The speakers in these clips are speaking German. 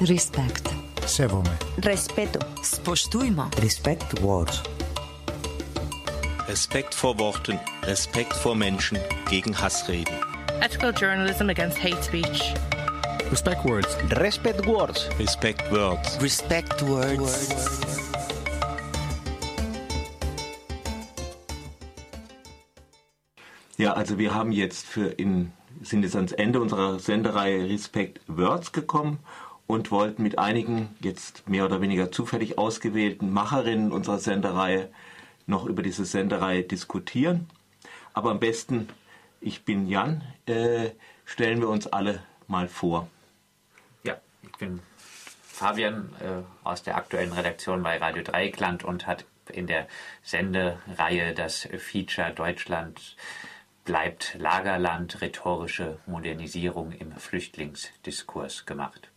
Respekt. Sevome. Respeto. Spoštujmo. Respekt words. Respekt vor Worten, Respekt vor Menschen gegen Hassreden. Ethical journalism against hate speech. Respect words. Respect words. Respect words. Respect words. Ja, also wir haben jetzt für in sind jetzt ans Ende unserer Sendereihe Respect Words gekommen und wollten mit einigen jetzt mehr oder weniger zufällig ausgewählten Macherinnen unserer Sendereihe noch über diese Sendereihe diskutieren. Aber am besten, ich bin Jan, äh, stellen wir uns alle mal vor. Ja, ich bin Fabian äh, aus der aktuellen Redaktion bei Radio Dreieckland und hat in der Sendereihe das Feature Deutschland bleibt Lagerland rhetorische Modernisierung im Flüchtlingsdiskurs gemacht.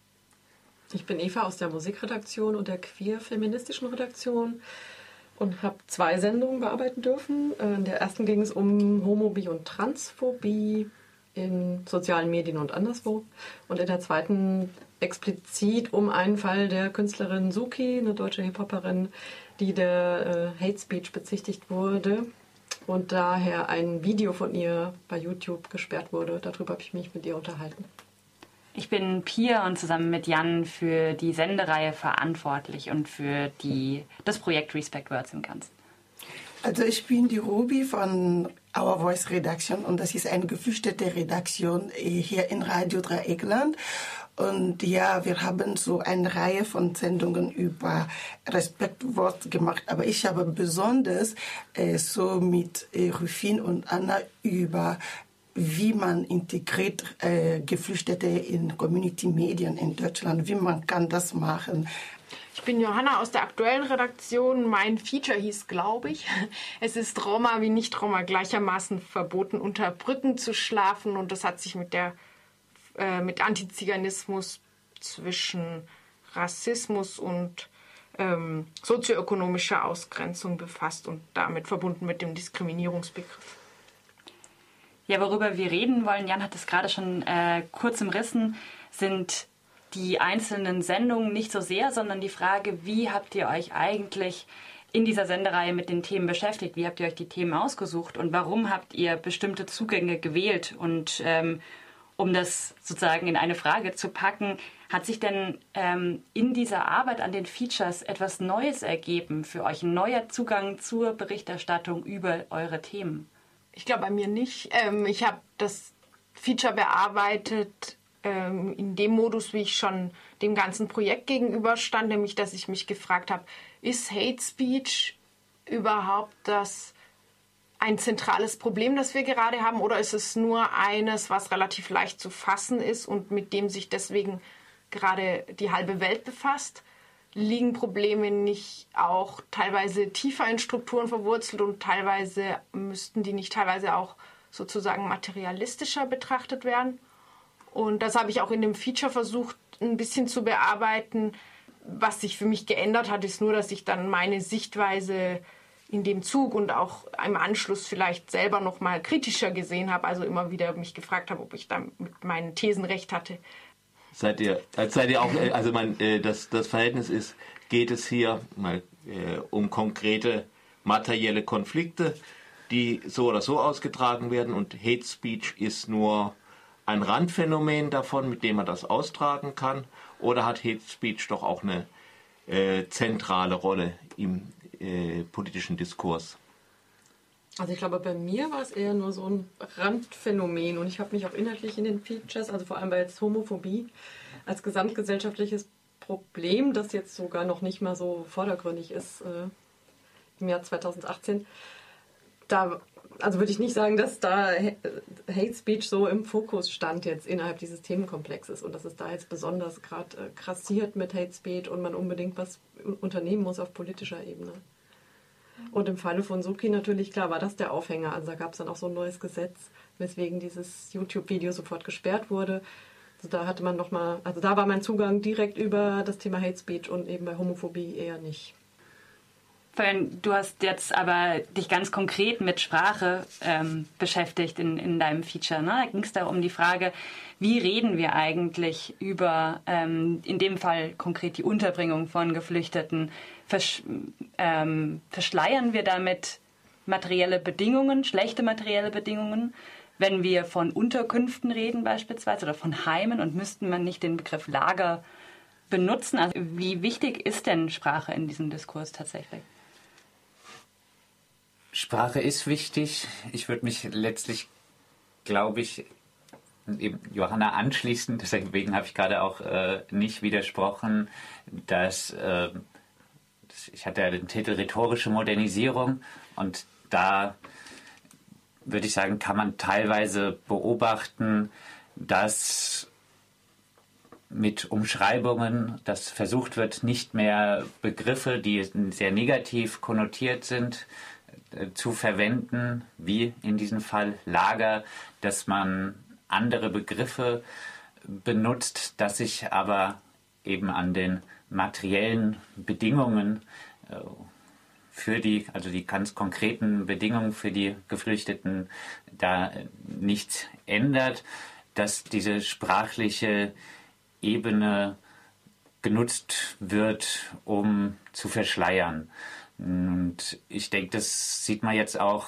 Ich bin Eva aus der Musikredaktion und der queer-feministischen Redaktion und habe zwei Sendungen bearbeiten dürfen. Äh, In der ersten ging es um Homophobie und Transphobie in sozialen Medien und anderswo. Und in der zweiten explizit um einen Fall der Künstlerin Suki, eine deutsche Hip-Hopperin, die der äh, Hate Speech bezichtigt wurde und daher ein Video von ihr bei YouTube gesperrt wurde. Darüber habe ich mich mit ihr unterhalten. Ich bin Pia und zusammen mit Jan für die Sendereihe verantwortlich und für die, das Projekt Respect Words im Ganzen. Also ich bin die Ruby von Our Voice Redaktion und das ist eine geflüchtete Redaktion hier in Radio Dreieckland. Und ja, wir haben so eine Reihe von Sendungen über Respektwort gemacht, aber ich habe besonders äh, so mit äh, Rufin und Anna über wie man integriert äh, Geflüchtete in Community-Medien in Deutschland, wie man kann das machen. Ich bin Johanna aus der aktuellen Redaktion. Mein Feature hieß, glaube ich, es ist Roma wie Nicht-Roma gleichermaßen verboten, unter Brücken zu schlafen. Und das hat sich mit, der, äh, mit Antiziganismus zwischen Rassismus und ähm, sozioökonomischer Ausgrenzung befasst und damit verbunden mit dem Diskriminierungsbegriff. Ja, worüber wir reden wollen, Jan hat es gerade schon äh, kurz umrissen, sind die einzelnen Sendungen nicht so sehr, sondern die Frage, wie habt ihr euch eigentlich in dieser Sendereihe mit den Themen beschäftigt? Wie habt ihr euch die Themen ausgesucht und warum habt ihr bestimmte Zugänge gewählt? Und ähm, um das sozusagen in eine Frage zu packen, hat sich denn ähm, in dieser Arbeit an den Features etwas Neues ergeben für euch, ein neuer Zugang zur Berichterstattung über eure Themen? Ich glaube bei mir nicht. Ähm, ich habe das Feature bearbeitet ähm, in dem Modus, wie ich schon dem ganzen Projekt gegenüberstand, nämlich dass ich mich gefragt habe, ist Hate Speech überhaupt das ein zentrales Problem, das wir gerade haben, oder ist es nur eines, was relativ leicht zu fassen ist und mit dem sich deswegen gerade die halbe Welt befasst? Liegen Probleme nicht auch teilweise tiefer in Strukturen verwurzelt und teilweise müssten die nicht teilweise auch sozusagen materialistischer betrachtet werden? Und das habe ich auch in dem Feature versucht, ein bisschen zu bearbeiten. Was sich für mich geändert hat, ist nur, dass ich dann meine Sichtweise in dem Zug und auch im Anschluss vielleicht selber noch mal kritischer gesehen habe. Also immer wieder mich gefragt habe, ob ich da mit meinen Thesen recht hatte. Seid ihr, seid ihr auch, äh, also mein, äh, das, das Verhältnis ist, geht es hier mal äh, um konkrete materielle Konflikte, die so oder so ausgetragen werden und Hate Speech ist nur ein Randphänomen davon, mit dem man das austragen kann? Oder hat Hate Speech doch auch eine äh, zentrale Rolle im äh, politischen Diskurs? Also ich glaube, bei mir war es eher nur so ein Randphänomen und ich habe mich auch inhaltlich in den Features, also vor allem bei jetzt Homophobie, als gesamtgesellschaftliches Problem, das jetzt sogar noch nicht mal so vordergründig ist äh, im Jahr 2018, da also würde ich nicht sagen, dass da Hate Speech so im Fokus stand jetzt innerhalb dieses Themenkomplexes und dass es da jetzt besonders gerade äh, krassiert mit Hate Speech und man unbedingt was unternehmen muss auf politischer Ebene. Und im Falle von Suki natürlich, klar, war das der Aufhänger. Also da gab es dann auch so ein neues Gesetz, weswegen dieses YouTube-Video sofort gesperrt wurde. Also da hatte man nochmal, also da war mein Zugang direkt über das Thema Hate Speech und eben bei Homophobie eher nicht. Du hast jetzt aber dich ganz konkret mit Sprache ähm, beschäftigt in, in deinem Feature. Ne? Da ging es da um die Frage, wie reden wir eigentlich über, ähm, in dem Fall konkret die Unterbringung von Geflüchteten? Versch ähm, verschleiern wir damit materielle Bedingungen, schlechte materielle Bedingungen? Wenn wir von Unterkünften reden beispielsweise oder von Heimen und müssten man nicht den Begriff Lager benutzen? Also wie wichtig ist denn Sprache in diesem Diskurs tatsächlich? Sprache ist wichtig. Ich würde mich letztlich, glaube ich, eben Johanna anschließen. Deswegen habe ich gerade auch äh, nicht widersprochen, dass äh, ich hatte ja den Titel rhetorische Modernisierung und da würde ich sagen, kann man teilweise beobachten, dass mit Umschreibungen, dass versucht wird, nicht mehr Begriffe, die sehr negativ konnotiert sind, äh, zu verwenden, wie in diesem Fall Lager, dass man andere Begriffe benutzt, dass sich aber eben an den materiellen Bedingungen äh, für die, also die ganz konkreten Bedingungen für die Geflüchteten da nichts ändert, dass diese sprachliche Ebene genutzt wird, um zu verschleiern. Und ich denke, das sieht man jetzt auch,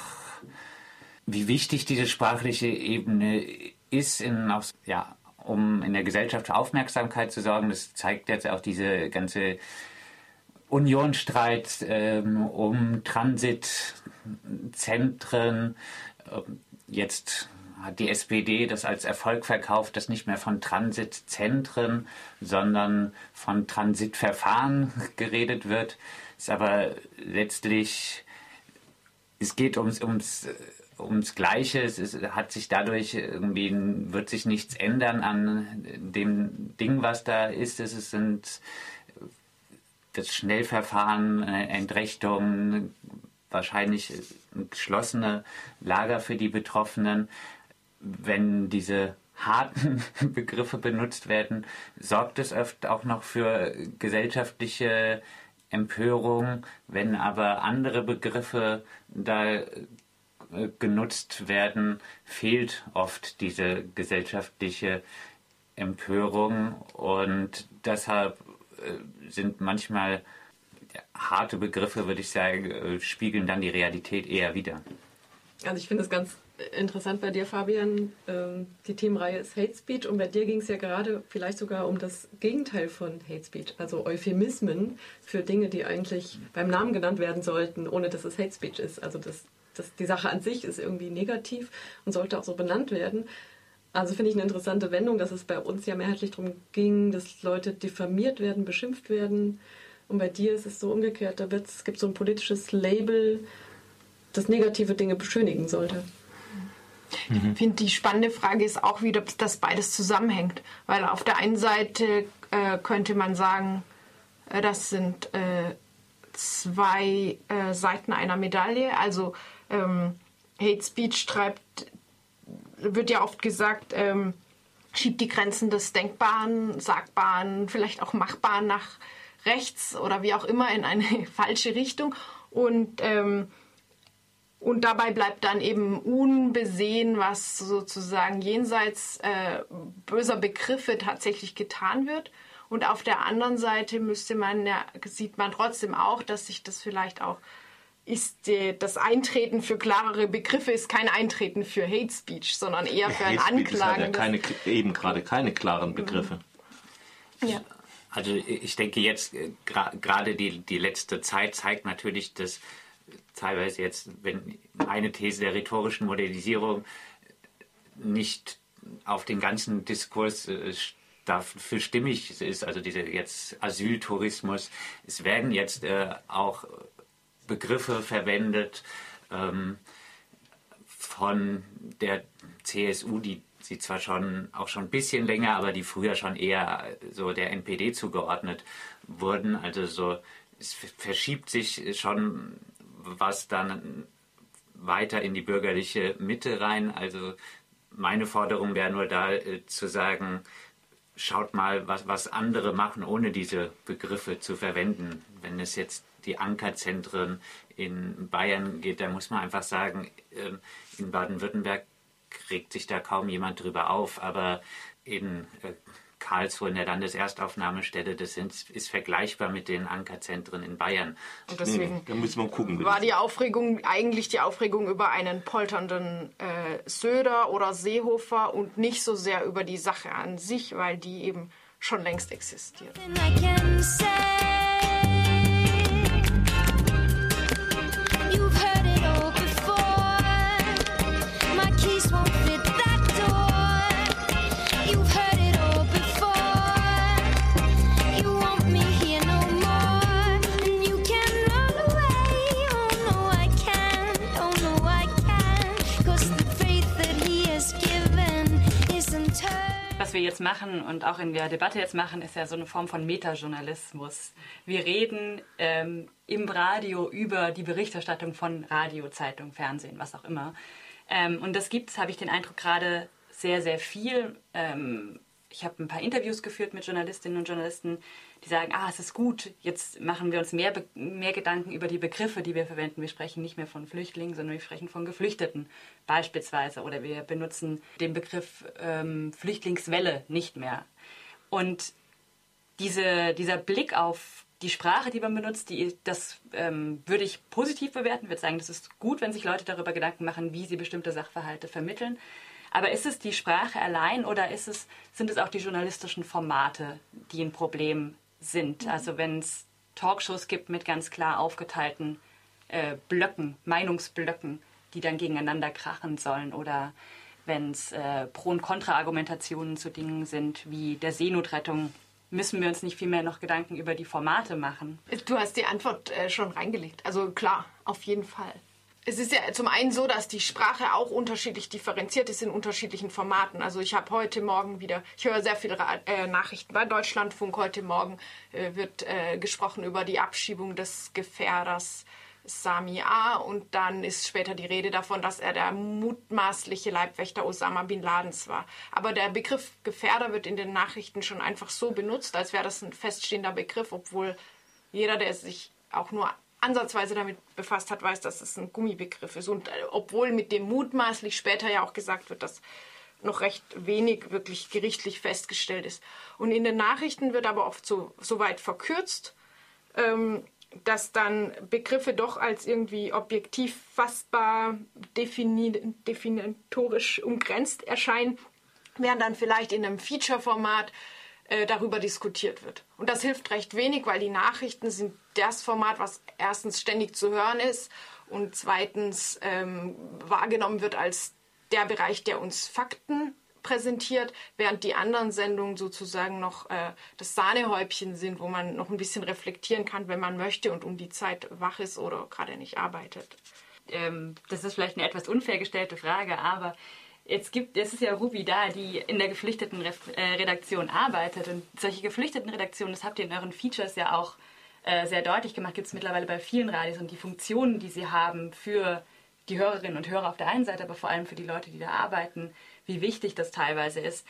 wie wichtig diese sprachliche Ebene ist, in, ja, um in der Gesellschaft für Aufmerksamkeit zu sorgen. Das zeigt jetzt auch diese ganze Unionstreit ähm, um Transitzentren. Ähm, jetzt hat die SPD das als Erfolg verkauft, dass nicht mehr von Transitzentren, sondern von Transitverfahren geredet wird. Ist aber letztlich, es geht ums, ums, ums Gleiche. Es ist, hat sich dadurch irgendwie, wird sich nichts ändern an dem Ding, was da ist. Es sind das Schnellverfahren, Entrechtung, wahrscheinlich geschlossene Lager für die Betroffenen wenn diese harten Begriffe benutzt werden, sorgt es oft auch noch für gesellschaftliche Empörung. Wenn aber andere Begriffe da äh, genutzt werden, fehlt oft diese gesellschaftliche Empörung und deshalb äh, sind manchmal harte Begriffe, würde ich sagen, äh, spiegeln dann die Realität eher wider. Also ich finde es ganz interessant bei dir, Fabian. Ähm, die Themenreihe ist Hate Speech und bei dir ging es ja gerade vielleicht sogar um das Gegenteil von Hate Speech, also Euphemismen für Dinge, die eigentlich beim Namen genannt werden sollten, ohne dass es Hate Speech ist. Also das, das, die Sache an sich ist irgendwie negativ und sollte auch so benannt werden. Also finde ich eine interessante Wendung, dass es bei uns ja mehrheitlich darum ging, dass Leute diffamiert werden, beschimpft werden. Und bei dir ist es so umgekehrt, da es gibt so ein politisches Label, das negative Dinge beschönigen sollte. Mhm. Ich finde, die spannende Frage ist auch ob das beides zusammenhängt. Weil auf der einen Seite äh, könnte man sagen, äh, das sind äh, zwei äh, Seiten einer Medaille. Also ähm, Hate Speech treibt, wird ja oft gesagt, ähm, schiebt die Grenzen des Denkbaren, Sagbaren, vielleicht auch Machbaren nach rechts oder wie auch immer in eine falsche Richtung. Und ähm, und dabei bleibt dann eben unbesehen, was sozusagen jenseits äh, böser Begriffe tatsächlich getan wird. Und auf der anderen Seite müsste man ja, sieht man trotzdem auch, dass sich das vielleicht auch ist die, das Eintreten für klarere Begriffe ist kein Eintreten für Hate Speech, sondern eher für ein Anklagen. Ja keine, eben gerade keine klaren mhm. Begriffe. Ja. Also ich denke jetzt äh, gerade die, die letzte Zeit zeigt natürlich, dass teilweise jetzt, wenn eine These der rhetorischen Modernisierung nicht auf den ganzen Diskurs äh, dafür stimmig ist, also dieser jetzt Asyltourismus, es werden jetzt äh, auch Begriffe verwendet ähm, von der CSU, die sie zwar schon auch schon ein bisschen länger, aber die früher schon eher so der NPD zugeordnet wurden. Also so es verschiebt sich schon was dann weiter in die bürgerliche Mitte rein. Also meine Forderung wäre nur da äh, zu sagen, schaut mal, was, was andere machen, ohne diese Begriffe zu verwenden. Wenn es jetzt die Ankerzentren in Bayern geht, dann muss man einfach sagen, ähm, in Baden-Württemberg regt sich da kaum jemand drüber auf, aber in äh, Karlsruhe in der Landeserstaufnahmestelle, das sind, ist vergleichbar mit den Ankerzentren in Bayern. Und deswegen da müssen wir gucken. war die Aufregung eigentlich die Aufregung über einen polternden äh, Söder oder Seehofer und nicht so sehr über die Sache an sich, weil die eben schon längst existiert. Wir jetzt machen und auch in der Debatte jetzt machen, ist ja so eine Form von Metajournalismus. Wir reden ähm, im Radio über die Berichterstattung von Radio, Zeitung, Fernsehen, was auch immer. Ähm, und das gibt es, habe ich den Eindruck, gerade sehr, sehr viel. Ähm, ich habe ein paar Interviews geführt mit Journalistinnen und Journalisten, die sagen, ah, es ist gut, jetzt machen wir uns mehr, mehr Gedanken über die Begriffe, die wir verwenden. Wir sprechen nicht mehr von Flüchtlingen, sondern wir sprechen von Geflüchteten beispielsweise. Oder wir benutzen den Begriff ähm, Flüchtlingswelle nicht mehr. Und diese, dieser Blick auf die Sprache, die man benutzt, die, das ähm, würde ich positiv bewerten. Ich würde sagen, das ist gut, wenn sich Leute darüber Gedanken machen, wie sie bestimmte Sachverhalte vermitteln. Aber ist es die Sprache allein oder es, sind es auch die journalistischen Formate, die ein Problem sind? Also wenn es Talkshows gibt mit ganz klar aufgeteilten äh, Blöcken, Meinungsblöcken, die dann gegeneinander krachen sollen oder wenn es äh, Pro- und Kontra-Argumentationen zu Dingen sind wie der Seenotrettung, müssen wir uns nicht viel mehr noch Gedanken über die Formate machen. Du hast die Antwort äh, schon reingelegt. Also klar, auf jeden Fall. Es ist ja zum einen so, dass die Sprache auch unterschiedlich differenziert ist in unterschiedlichen Formaten. Also ich habe heute Morgen wieder, ich höre sehr viele äh, Nachrichten bei Deutschlandfunk. Heute Morgen äh, wird äh, gesprochen über die Abschiebung des Gefährders Sami A. Und dann ist später die Rede davon, dass er der mutmaßliche Leibwächter Osama Bin Ladens war. Aber der Begriff Gefährder wird in den Nachrichten schon einfach so benutzt, als wäre das ein feststehender Begriff, obwohl jeder, der sich auch nur ansatzweise damit befasst hat, weiß, dass es ein Gummibegriff ist. Und äh, obwohl mit dem mutmaßlich später ja auch gesagt wird, dass noch recht wenig wirklich gerichtlich festgestellt ist. Und in den Nachrichten wird aber oft so, so weit verkürzt, ähm, dass dann Begriffe doch als irgendwie objektiv fassbar, defini definitorisch umgrenzt erscheinen, während dann vielleicht in einem Feature-Format äh, darüber diskutiert wird. Und das hilft recht wenig, weil die Nachrichten sind das Format, was erstens ständig zu hören ist und zweitens ähm, wahrgenommen wird als der Bereich, der uns Fakten präsentiert, während die anderen Sendungen sozusagen noch äh, das Sahnehäubchen sind, wo man noch ein bisschen reflektieren kann, wenn man möchte und um die Zeit wach ist oder gerade nicht arbeitet. ähm, das ist vielleicht eine etwas unfair gestellte Frage, aber jetzt gibt, es ist ja Ruby da, die in der geflüchteten äh, Redaktion arbeitet und solche geflüchteten Redaktionen, das habt ihr in euren Features ja auch äh, sehr deutlich gemacht, gibt es mittlerweile bei vielen Radios und die Funktionen, die sie haben für die Hörerinnen und Hörer auf der einen Seite, aber vor allem für die Leute, die da arbeiten, wie wichtig das teilweise ist.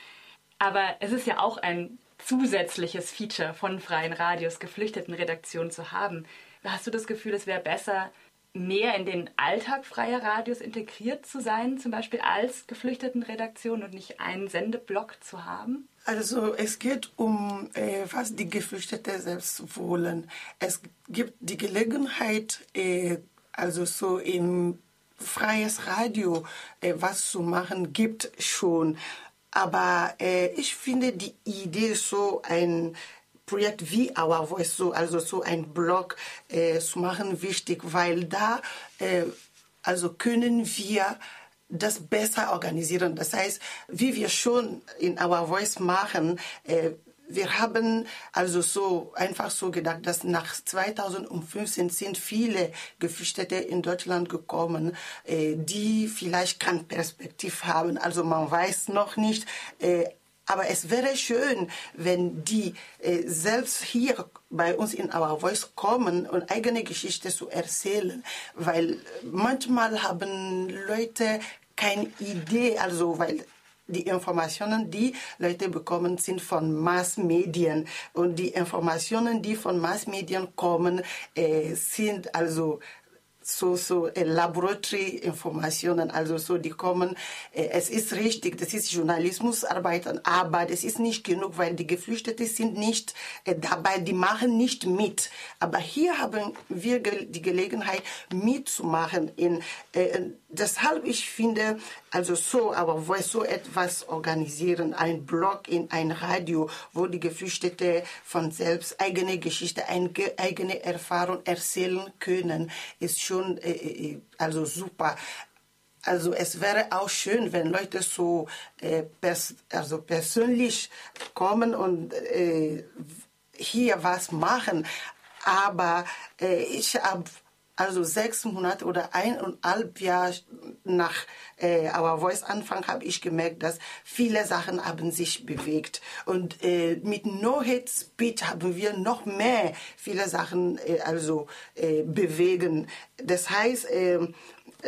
Aber es ist ja auch ein zusätzliches Feature von freien Radios, geflüchteten Redaktionen zu haben. Hast du das Gefühl, es wäre besser, mehr in den Alltag freier Radios integriert zu sein, zum Beispiel als geflüchteten Redaktion und nicht einen Sendeblock zu haben? Also es geht um, äh, was die Geflüchteten selbst wollen. Es gibt die Gelegenheit, äh, also so im freies Radio äh, was zu machen, gibt schon. Aber äh, ich finde die Idee so ein Projekt wie Our Voice, so, also so ein Blog äh, zu machen, wichtig, weil da äh, also können wir das besser organisieren. Das heißt, wie wir schon in Our Voice machen, äh, wir haben also so einfach so gedacht, dass nach 2015 sind viele Geflüchtete in Deutschland gekommen, äh, die vielleicht keine Perspektive haben. Also man weiß noch nicht. Aber es wäre schön, wenn die äh, selbst hier bei uns in Our Voice kommen und eigene Geschichte zu erzählen, weil manchmal haben Leute keine Idee, also weil die Informationen, die Leute bekommen, sind von Massmedien. Und die Informationen, die von Massmedien kommen, äh, sind also so, so äh, Laboratory-Informationen, also so, die kommen, äh, es ist richtig, das ist Journalismusarbeit, aber das ist nicht genug, weil die Geflüchteten sind nicht äh, dabei, die machen nicht mit. Aber hier haben wir die Gelegenheit mitzumachen. In, deshalb, ich finde, also so, aber wo so etwas organisieren, ein Blog in ein Radio, wo die Geflüchteten von selbst eigene Geschichte, eigene Erfahrung erzählen können, ist schon äh, äh, also super. Also es wäre auch schön, wenn Leute so äh, pers also persönlich kommen und äh, hier was machen. Aber äh, ich habe also sechs Monate oder eineinhalb Jahre nach äh, Our Voice Anfang habe ich gemerkt, dass viele Sachen haben sich bewegt. Und äh, mit No Hate Speech haben wir noch mehr viele Sachen äh, also äh, bewegen. Das heißt, äh,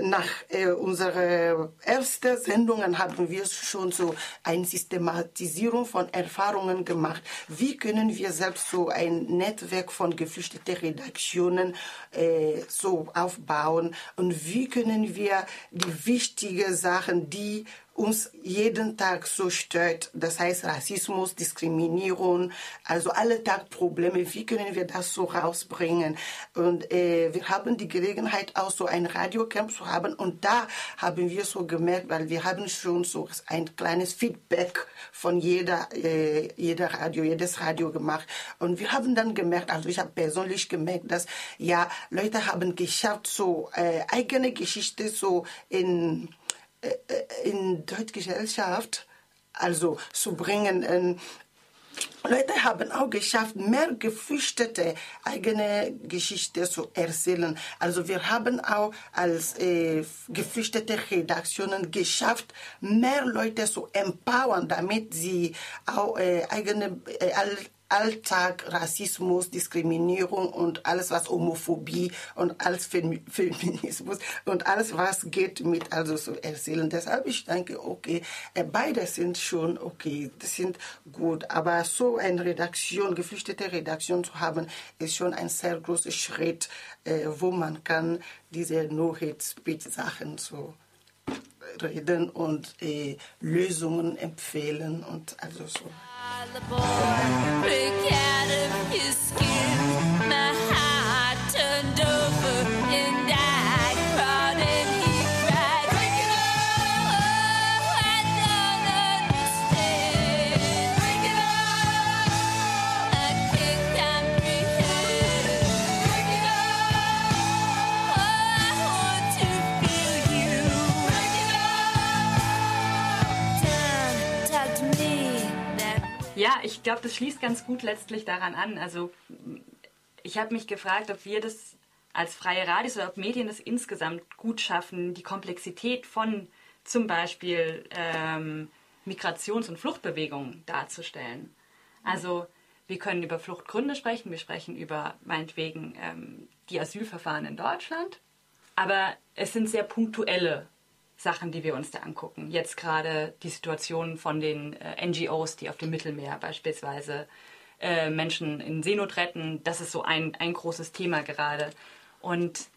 nach äh, unserer ersten Sendungen haben wir schon so eine Systematisierung von Erfahrungen gemacht. Wie können wir selbst so ein Netzwerk von geflüchteten Redaktionen äh, so aufbauen und wie können wir die wichtigen Sachen, die uns jeden Tag so stört. Das heißt Rassismus, Diskriminierung, also alle Tag Probleme. Wie können wir das so rausbringen? Und äh, wir haben die Gelegenheit auch so ein Radiocamp zu haben und da haben wir so gemerkt, weil wir haben schon so ein kleines Feedback von jeder, äh, jeder Radio, jedes Radio gemacht und wir haben dann gemerkt, also ich habe persönlich gemerkt, dass ja Leute haben geschafft, so äh, eigene Geschichte so in in Deutschgesellschaft also zu bringen. Und Leute haben auch geschafft, mehr Geflüchtete eigene Geschichte zu erzählen. Also wir haben auch als äh, geflüchtete Redaktionen geschafft, mehr Leute zu empowern, damit sie auch äh, eigene äh, Alltag, Rassismus, Diskriminierung und alles was Homophobie und alles Feminismus und alles was geht mit also zu erzählen. Deshalb ich denke, okay, äh, beide sind schon okay, das sind gut, aber so eine Redaktion, geflüchtete Redaktion zu haben, ist schon ein sehr großer Schritt, äh, wo man kann diese No Hate Speech Sachen so reden und äh, Lösungen empfehlen und also so. The boy break out of his skin. Ja, ich glaube, das schließt ganz gut letztlich daran an. Also ich habe mich gefragt, ob wir das als freie Radios oder ob Medien das insgesamt gut schaffen, die Komplexität von zum Beispiel ähm, Migrations- und Fluchtbewegungen darzustellen. Also wir können über Fluchtgründe sprechen, wir sprechen über meinetwegen ähm, die Asylverfahren in Deutschland, aber es sind sehr punktuelle Sachen, die wir uns da angucken. Jetzt gerade die Situation von den äh, NGOs, die auf dem Mittelmeer beispielsweise äh, Menschen in Seenot retten. Das ist so ein, ein großes Thema gerade. Und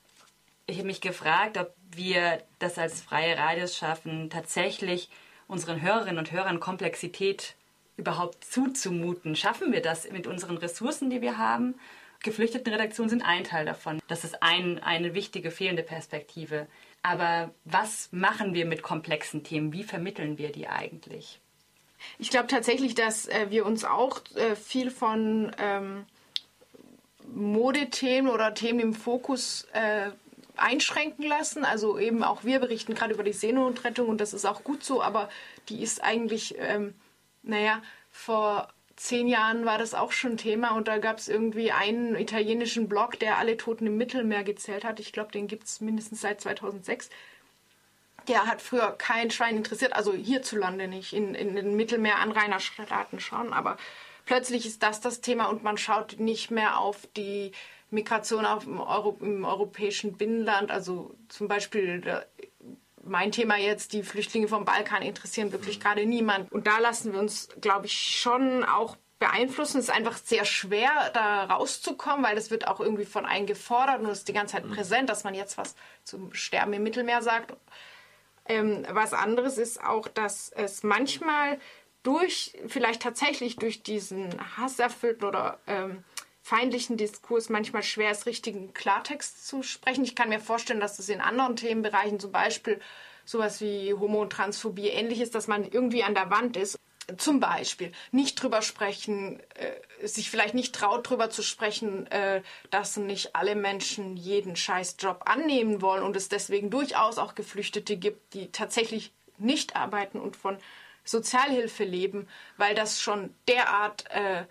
ich habe mich gefragt, ob wir das als freie Radios schaffen, tatsächlich unseren Hörerinnen und Hörern Komplexität überhaupt zuzumuten. Schaffen wir das mit unseren Ressourcen, die wir haben? Geflüchtetenredaktionen sind ein Teil davon. Das ist ein, eine wichtige fehlende Perspektive. Aber was machen wir mit komplexen Themen? Wie vermitteln wir die eigentlich? Ich glaube tatsächlich, dass äh, wir uns auch äh, viel von ähm, Modethemen oder Themen im Fokus äh, einschränken lassen. Also eben auch wir berichten gerade über die Seenotrettung und das ist auch gut so, aber die ist eigentlich, ähm, naja, vor zehn Jahren war das auch schon Thema und da gab es irgendwie einen italienischen Blog, der alle Toten im Mittelmeer gezählt hat. Ich glaube, den gibt es mindestens seit 2006. Der hat früher kein Schwein interessiert, also hierzulande nicht, in, in den Mittelmeer-Anrainerstaaten schon, aber plötzlich ist das das Thema und man schaut nicht mehr auf die Migration auf dem Euro, im europäischen Binnenland. Also zum Beispiel mein Thema jetzt, die Flüchtlinge vom Balkan interessieren wirklich gerade niemand. Und da lassen wir uns, glaube ich, schon auch beeinflussen. Es ist einfach sehr schwer, da rauszukommen, weil das wird auch irgendwie von einem gefordert und es ist die ganze Zeit präsent, dass man jetzt was zum Sterben im Mittelmeer sagt. Ähm, was anderes ist auch, dass es manchmal durch, vielleicht tatsächlich durch diesen hasserfüllten oder ähm, feindlichen Diskurs manchmal schwer ist, richtigen Klartext zu sprechen. Ich kann mir vorstellen, dass das in anderen Themenbereichen, zum Beispiel sowas wie Homo- und Transphobie ähnlich ist, dass man irgendwie an der Wand ist. Zum Beispiel nicht drüber sprechen, äh, sich vielleicht nicht traut, drüber zu sprechen, äh, dass nicht alle Menschen jeden Scheißjob annehmen wollen und es deswegen durchaus auch Geflüchtete gibt, die tatsächlich nicht arbeiten und von Sozialhilfe leben, weil das schon derart äh,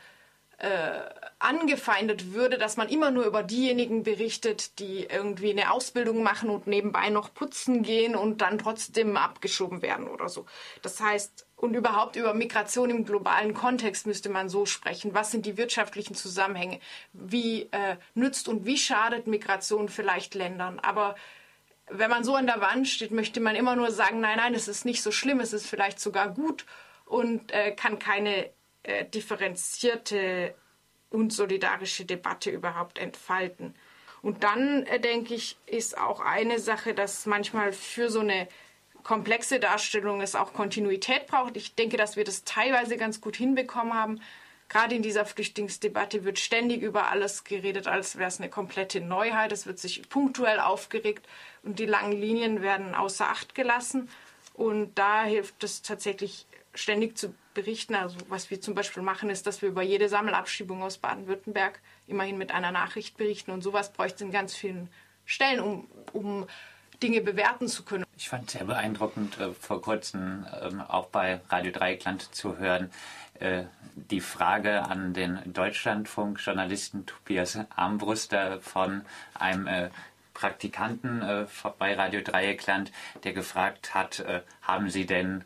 äh, angefeindet würde, dass man immer nur über diejenigen berichtet, die irgendwie eine Ausbildung machen und nebenbei noch putzen gehen und dann trotzdem abgeschoben werden oder so. Das heißt, und überhaupt über Migration im globalen Kontext müsste man so sprechen. Was sind die wirtschaftlichen Zusammenhänge? Wie äh, nützt und wie schadet Migration vielleicht Ländern? Aber wenn man so an der Wand steht, möchte man immer nur sagen, nein, nein, es ist nicht so schlimm, es ist vielleicht sogar gut und äh, kann keine äh, differenzierte und solidarische Debatte überhaupt entfalten. Und dann, äh, denke ich, ist auch eine Sache, dass manchmal für so eine komplexe Darstellung es auch Kontinuität braucht. Ich denke, dass wir das teilweise ganz gut hinbekommen haben. Gerade in dieser Flüchtlingsdebatte wird ständig über alles geredet, als wäre es eine komplette Neuheit. Es wird sich punktuell aufgeregt und die langen Linien werden außer Acht gelassen. Und da hilft es tatsächlich ständig zu berichten. Also was wir zum Beispiel machen, ist, dass wir über jede Sammelabschiebung aus Baden-Württemberg immerhin mit einer Nachricht berichten. Und sowas bräuchte es in ganz vielen Stellen, um, um Dinge bewerten zu können. Ich fand sehr beeindruckend, äh, vor kurzem ähm, auch bei Radio Dreieckland zu hören, äh, die Frage an den Deutschlandfunk-Journalisten Tobias Armbruster von einem äh, Praktikanten bei Radio Dreieckland, der gefragt hat, haben Sie denn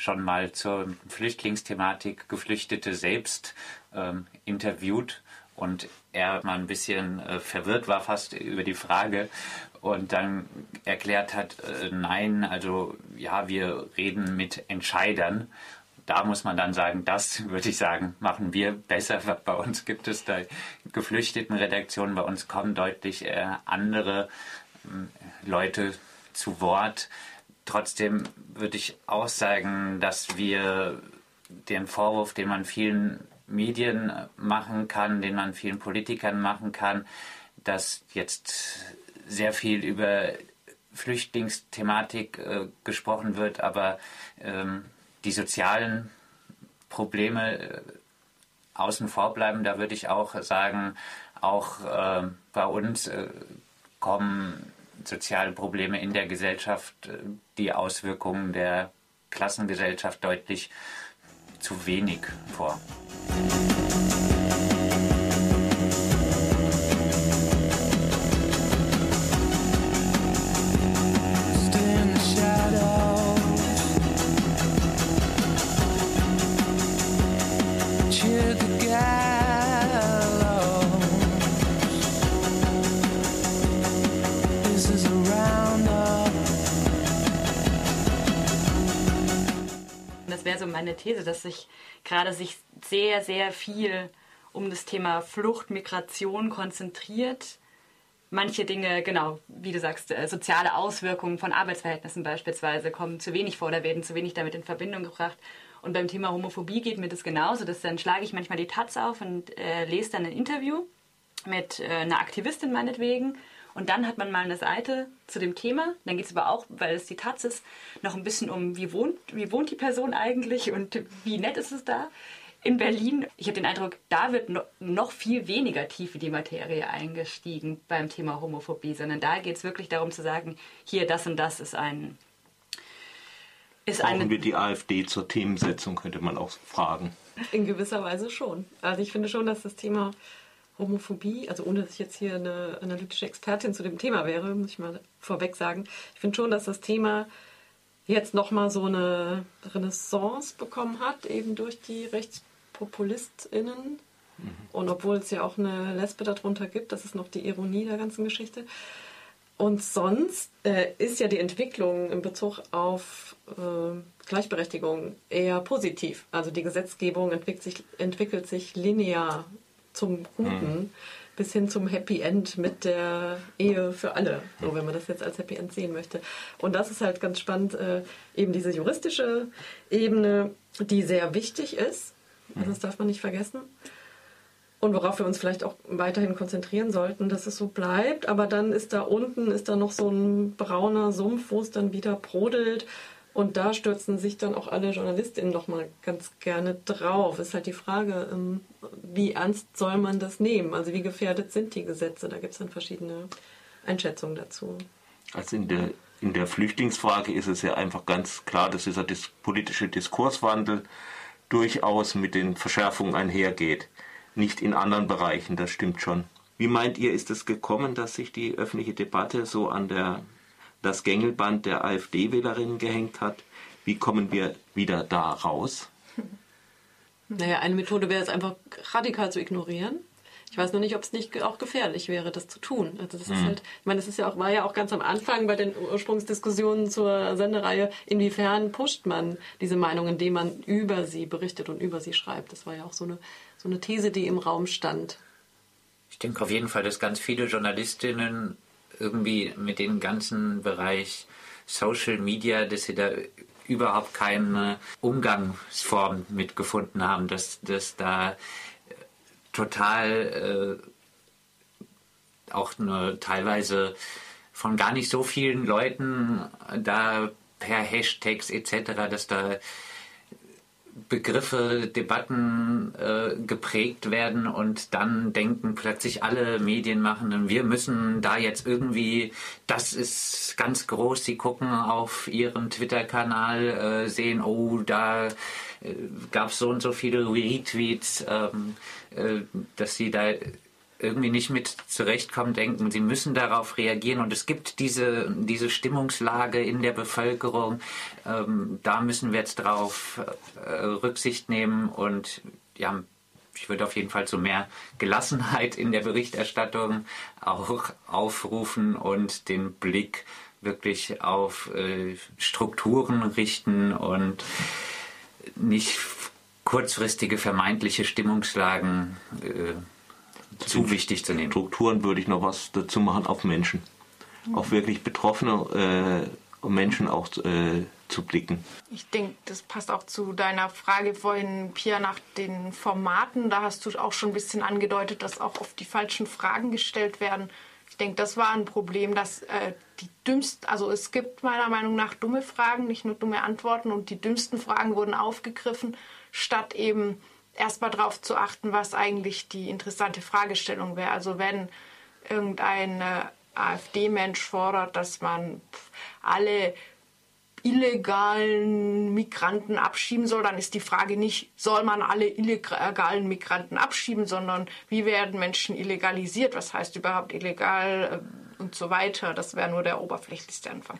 schon mal zur Flüchtlingsthematik Geflüchtete selbst ähm, interviewt? Und er mal ein bisschen äh, verwirrt war fast über die Frage und dann erklärt hat, äh, nein, also ja, wir reden mit Entscheidern. Da muss man dann sagen, das würde ich sagen, machen wir besser. Bei uns gibt es da geflüchteten Redaktionen, bei uns kommen deutlich äh, andere äh, Leute zu Wort. Trotzdem würde ich auch sagen, dass wir den Vorwurf, den man vielen Medien machen kann, den man vielen Politikern machen kann, dass jetzt sehr viel über Flüchtlingsthematik äh, gesprochen wird, aber ähm, die sozialen Probleme äh, außen vor bleiben. Da würde ich auch sagen, auch äh, bei uns äh, kommen soziale Probleme in der Gesellschaft, äh, die Auswirkungen der Klassengesellschaft deutlich zu wenig vor. Das wäre so meine These, dass sich gerade sich sehr, sehr viel um das Thema Flucht, Migration konzentriert. Manche Dinge, genau, wie du sagst, äh, soziale Auswirkungen von Arbeitsverhältnissen beispielsweise kommen zu wenig vor oder werden zu wenig damit in Verbindung gebracht. Und beim Thema Homophobie geht mir das genauso. Dass dann schlage ich manchmal die Taz auf und äh, lese dann ein Interview mit äh, einer Aktivistin meinetwegen. Und dann hat man mal eine Seite zu dem Thema. Dann geht es aber auch, weil es die Taz ist, noch ein bisschen um, wie wohnt, wie wohnt die Person eigentlich und wie nett ist es da in Berlin. Ich habe den Eindruck, da wird no, noch viel weniger tief in die Materie eingestiegen beim Thema Homophobie, sondern da geht es wirklich darum zu sagen, hier das und das ist ein ist Brauchen eine wir die AfD zur Themensetzung, könnte man auch fragen. In gewisser Weise schon. Also ich finde schon, dass das Thema Homophobie, also ohne dass ich jetzt hier eine analytische Expertin zu dem Thema wäre, muss ich mal vorweg sagen, ich finde schon, dass das Thema jetzt nochmal so eine Renaissance bekommen hat, eben durch die RechtspopulistInnen. Und obwohl es ja auch eine Lesbe darunter gibt, das ist noch die Ironie der ganzen Geschichte. Und sonst äh, ist ja die Entwicklung in Bezug auf äh, Gleichberechtigung eher positiv. Also die Gesetzgebung entwickelt sich, entwickelt sich linear zum Guten bis hin zum Happy End mit der Ehe für alle, so wenn man das jetzt als Happy End sehen möchte. Und das ist halt ganz spannend, äh, eben diese juristische Ebene, die sehr wichtig ist. Also das darf man nicht vergessen. Und worauf wir uns vielleicht auch weiterhin konzentrieren sollten, dass es so bleibt. Aber dann ist da unten, ist da noch so ein brauner Sumpf, wo es dann wieder brodelt. Und da stürzen sich dann auch alle JournalistInnen doch mal ganz gerne drauf. Ist halt die Frage, ähm, wie ernst soll man das nehmen? Also wie gefährdet sind die Gesetze? Da gibt es dann verschiedene Einschätzungen dazu. Also in der, in der Flüchtlingsfrage ist es ja einfach ganz klar, dass dieser dis politische Diskurswandel durchaus mit den Verschärfungen einhergeht. Nicht in anderen Bereichen, das stimmt schon. Wie meint ihr, ist es gekommen, dass sich die öffentliche Debatte so an der, das Gängelband der AfD-Wählerinnen gehängt hat? Wie kommen wir wieder da raus? Naja, eine Methode wäre es einfach radikal zu ignorieren. Ich weiß noch nicht, ob es nicht auch gefährlich wäre, das zu tun. Also das ist Mhm. halt, ich meine, das ist ja auch, war ja auch ganz am Anfang bei den Ursprungsdiskussionen zur Sendereihe, inwiefern pusht man diese Meinung, indem man über sie berichtet und über sie schreibt. Das war ja auch so eine, so eine These, die im Raum stand. Ich denke auf jeden Fall, dass ganz viele Journalistinnen irgendwie mit dem ganzen Bereich Social Media, dass sie da überhaupt keine Umgangsform mitgefunden haben, dass, dass da äh, total äh, auch nur teilweise von gar nicht so vielen Leuten da per Hashtags etc., dass da Begriffe, Debatten äh, geprägt werden und dann denken plötzlich alle Medienmachenden, wir müssen da jetzt irgendwie, das ist ganz groß, sie gucken auf ihren Twitter-Kanal, äh, sehen, oh, da äh, gab es so und so viele Retweets, ähm, äh, dass sie da irgendwie nicht mit zurechtkommen, denken, sie müssen darauf reagieren. Und es gibt diese, diese Stimmungslage in der Bevölkerung. Ähm, da müssen wir jetzt drauf äh, Rücksicht nehmen und ja, ich würde auf jeden Fall zu mehr Gelassenheit in der Berichterstattung auch aufrufen und den Blick wirklich auf äh, Strukturen richten und nicht kurzfristige vermeintliche Stimmungslagen äh, zu wichtig zu nehmen. Strukturen würde ich noch was dazu machen auf Menschen. Auf wirklich betroffene äh, Menschen auch äh, zu blicken. Ich denke, das passt auch zu deiner Frage vorhin, Pia, nach den Formaten. Da hast du auch schon ein bisschen angedeutet, dass auch oft die falschen Fragen gestellt werden. Ich denke, das war ein Problem, dass äh, die dümmsten, also es gibt meiner Meinung nach dumme Fragen, nicht nur dumme Antworten und die dümmsten Fragen wurden aufgegriffen, statt eben erstmal darauf zu achten, was eigentlich die interessante Fragestellung wäre. Also wenn irgendein äh, AfD-Mensch fordert, dass man alle illegalen Migranten abschieben soll, dann ist die Frage nicht, soll man alle illegalen Migranten abschieben, sondern wie werden Menschen illegalisiert, was heißt überhaupt illegal äh, und so weiter. Das wäre nur der oberflächlichste Anfang.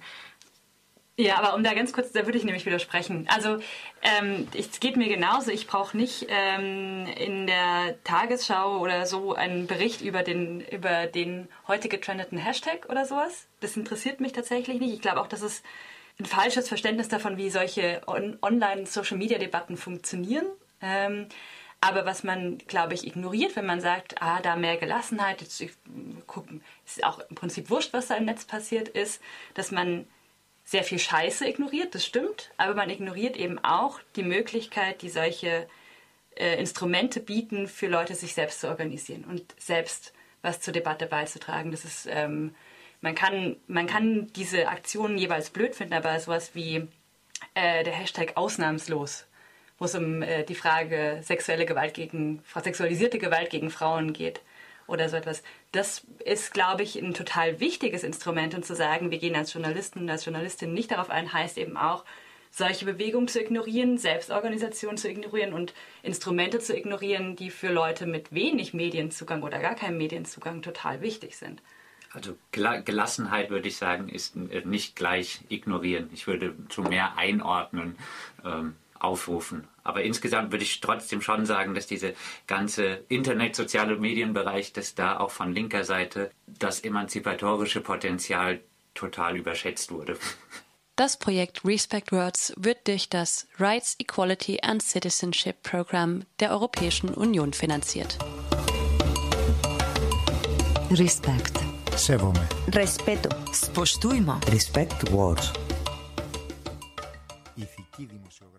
Ja, aber um da ganz kurz, da würde ich nämlich widersprechen. Also ähm, es geht mir genauso. Ich brauche nicht ähm, in der Tagesschau oder so einen Bericht über den, über den heute getrendeten Hashtag oder sowas. Das interessiert mich tatsächlich nicht. Ich glaube auch, dass es ein falsches Verständnis davon, wie solche on Online-Social-Media-Debatten funktionieren. Ähm, aber was man, glaube ich, ignoriert, wenn man sagt, ah, da mehr Gelassenheit, jetzt, ich, guck, ist auch im Prinzip wurscht, was da im Netz passiert ist, dass man sehr viel Scheiße ignoriert, das stimmt, aber man ignoriert eben auch die Möglichkeit, die solche äh, Instrumente bieten, für Leute sich selbst zu organisieren und selbst was zur Debatte beizutragen. Das ist, ähm, man, kann, man kann diese Aktionen jeweils blöd finden, aber sowas wie äh, der Hashtag ausnahmslos, wo es um äh, die Frage sexuelle Gewalt gegen, sexualisierte Gewalt gegen Frauen geht, oder so etwas. Das ist, glaube ich, ein total wichtiges Instrument. Und zu sagen, wir gehen als Journalisten und als Journalistin nicht darauf ein, heißt eben auch, solche Bewegungen zu ignorieren, Selbstorganisation zu ignorieren und Instrumente zu ignorieren, die für Leute mit wenig Medienzugang oder gar keinem Medienzugang total wichtig sind. Also Gelassenheit würde ich sagen, ist nicht gleich ignorieren. Ich würde zu mehr einordnen, ähm, aufrufen. Aber insgesamt würde ich trotzdem schon sagen, dass diese ganze Internet, soziale Medienbereich, dass da auch von linker Seite das emanzipatorische Potenzial total überschätzt wurde. Das Projekt Respect Words wird durch das Rights, Equality and Citizenship Program der Europäischen Union finanziert. Respect. Sevome. Respeto. Spoštujmo. Respect words.